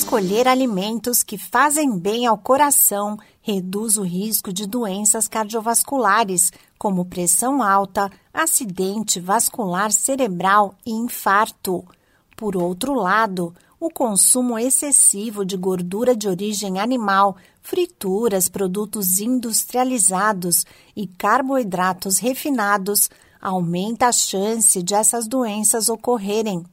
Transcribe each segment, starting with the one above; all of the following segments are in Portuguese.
Escolher alimentos que fazem bem ao coração reduz o risco de doenças cardiovasculares, como pressão alta, acidente vascular cerebral e infarto. Por outro lado, o consumo excessivo de gordura de origem animal, frituras, produtos industrializados e carboidratos refinados aumenta a chance de essas doenças ocorrerem.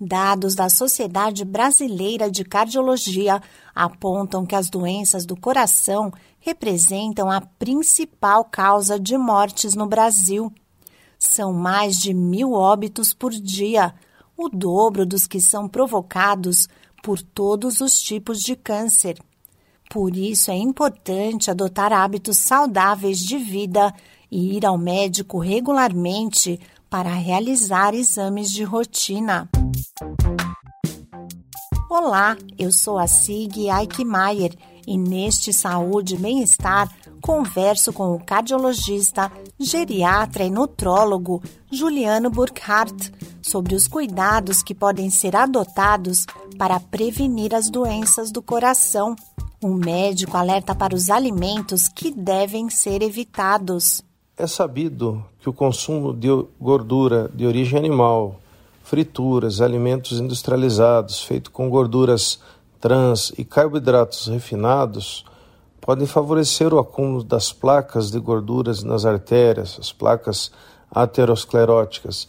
Dados da Sociedade Brasileira de Cardiologia apontam que as doenças do coração representam a principal causa de mortes no Brasil. São mais de mil óbitos por dia, o dobro dos que são provocados por todos os tipos de câncer. Por isso é importante adotar hábitos saudáveis de vida e ir ao médico regularmente para realizar exames de rotina. Olá, eu sou a Sig Eichmeier e neste Saúde e Bem-Estar converso com o cardiologista, geriatra e nutrólogo Juliano Burkhardt sobre os cuidados que podem ser adotados para prevenir as doenças do coração. O médico alerta para os alimentos que devem ser evitados. É sabido que o consumo de gordura de origem animal, frituras, alimentos industrializados feitos com gorduras trans e carboidratos refinados podem favorecer o acúmulo das placas de gorduras nas artérias, as placas ateroscleróticas,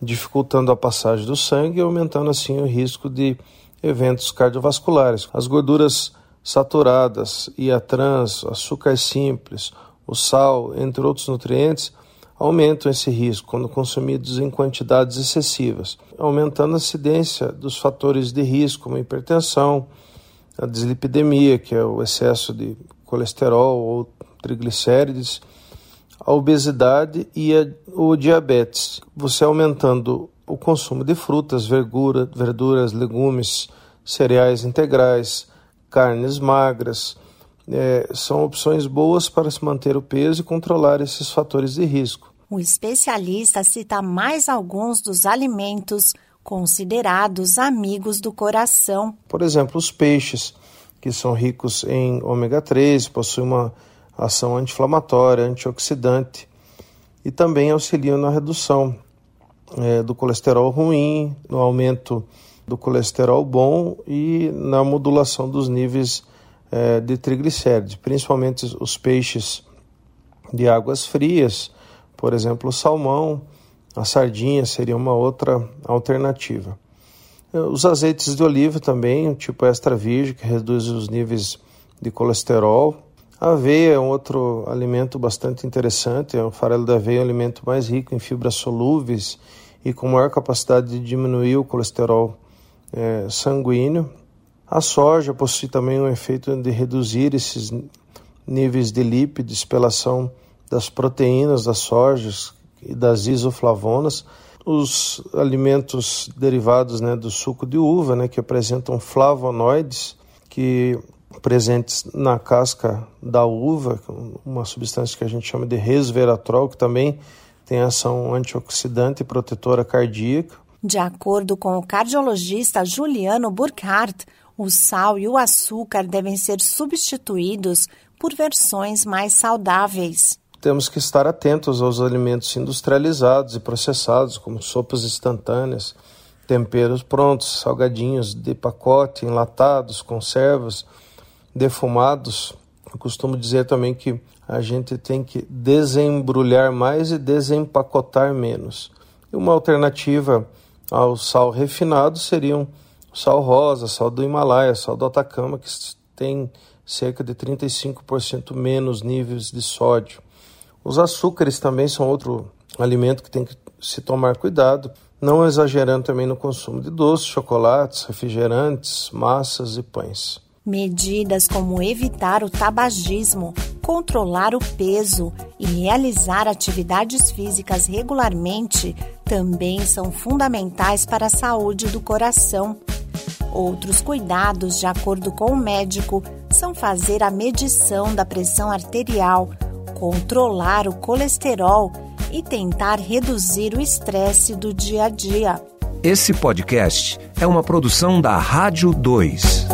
dificultando a passagem do sangue e aumentando assim o risco de eventos cardiovasculares. As gorduras saturadas e a trans, açúcar simples, o sal, entre outros nutrientes, aumentam esse risco quando consumidos em quantidades excessivas, aumentando a incidência dos fatores de risco, como a hipertensão, a dislipidemia, que é o excesso de colesterol ou triglicérides, a obesidade e a, o diabetes. Você aumentando o consumo de frutas, verdura, verduras, legumes, cereais integrais, carnes magras, é, são opções boas para se manter o peso e controlar esses fatores de risco. O especialista cita mais alguns dos alimentos considerados amigos do coração. Por exemplo, os peixes, que são ricos em ômega 3, possuem uma ação anti-inflamatória, antioxidante e também auxiliam na redução é, do colesterol ruim, no aumento do colesterol bom e na modulação dos níveis é, de triglicéridos, principalmente os peixes de águas frias, por exemplo, o salmão, a sardinha seria uma outra alternativa. É, os azeites de oliva também, tipo extra virgem, que reduz os níveis de colesterol. A aveia é um outro alimento bastante interessante. O farelo da aveia é um alimento mais rico em fibras solúveis e com maior capacidade de diminuir o colesterol é, sanguíneo. A soja possui também um efeito de reduzir esses níveis de lípidos pela ação das proteínas das sojas e das isoflavonas. Os alimentos derivados né, do suco de uva, né, que apresentam flavonoides, que presentes na casca da uva, uma substância que a gente chama de resveratrol, que também tem ação antioxidante e protetora cardíaca. De acordo com o cardiologista Juliano Burkhardt, o sal e o açúcar devem ser substituídos por versões mais saudáveis. Temos que estar atentos aos alimentos industrializados e processados, como sopas instantâneas, temperos prontos, salgadinhos de pacote, enlatados, conservas, defumados. Eu costumo dizer também que a gente tem que desembrulhar mais e desempacotar menos. E uma alternativa ao sal refinado seriam sal rosa, sal do Himalaia, sal do Atacama, que tem cerca de 35% menos níveis de sódio. Os açúcares também são outro alimento que tem que se tomar cuidado, não exagerando também no consumo de doces, chocolates, refrigerantes, massas e pães. Medidas como evitar o tabagismo, controlar o peso e realizar atividades físicas regularmente também são fundamentais para a saúde do coração. Outros cuidados, de acordo com o médico, são fazer a medição da pressão arterial, controlar o colesterol e tentar reduzir o estresse do dia a dia. Esse podcast é uma produção da Rádio 2.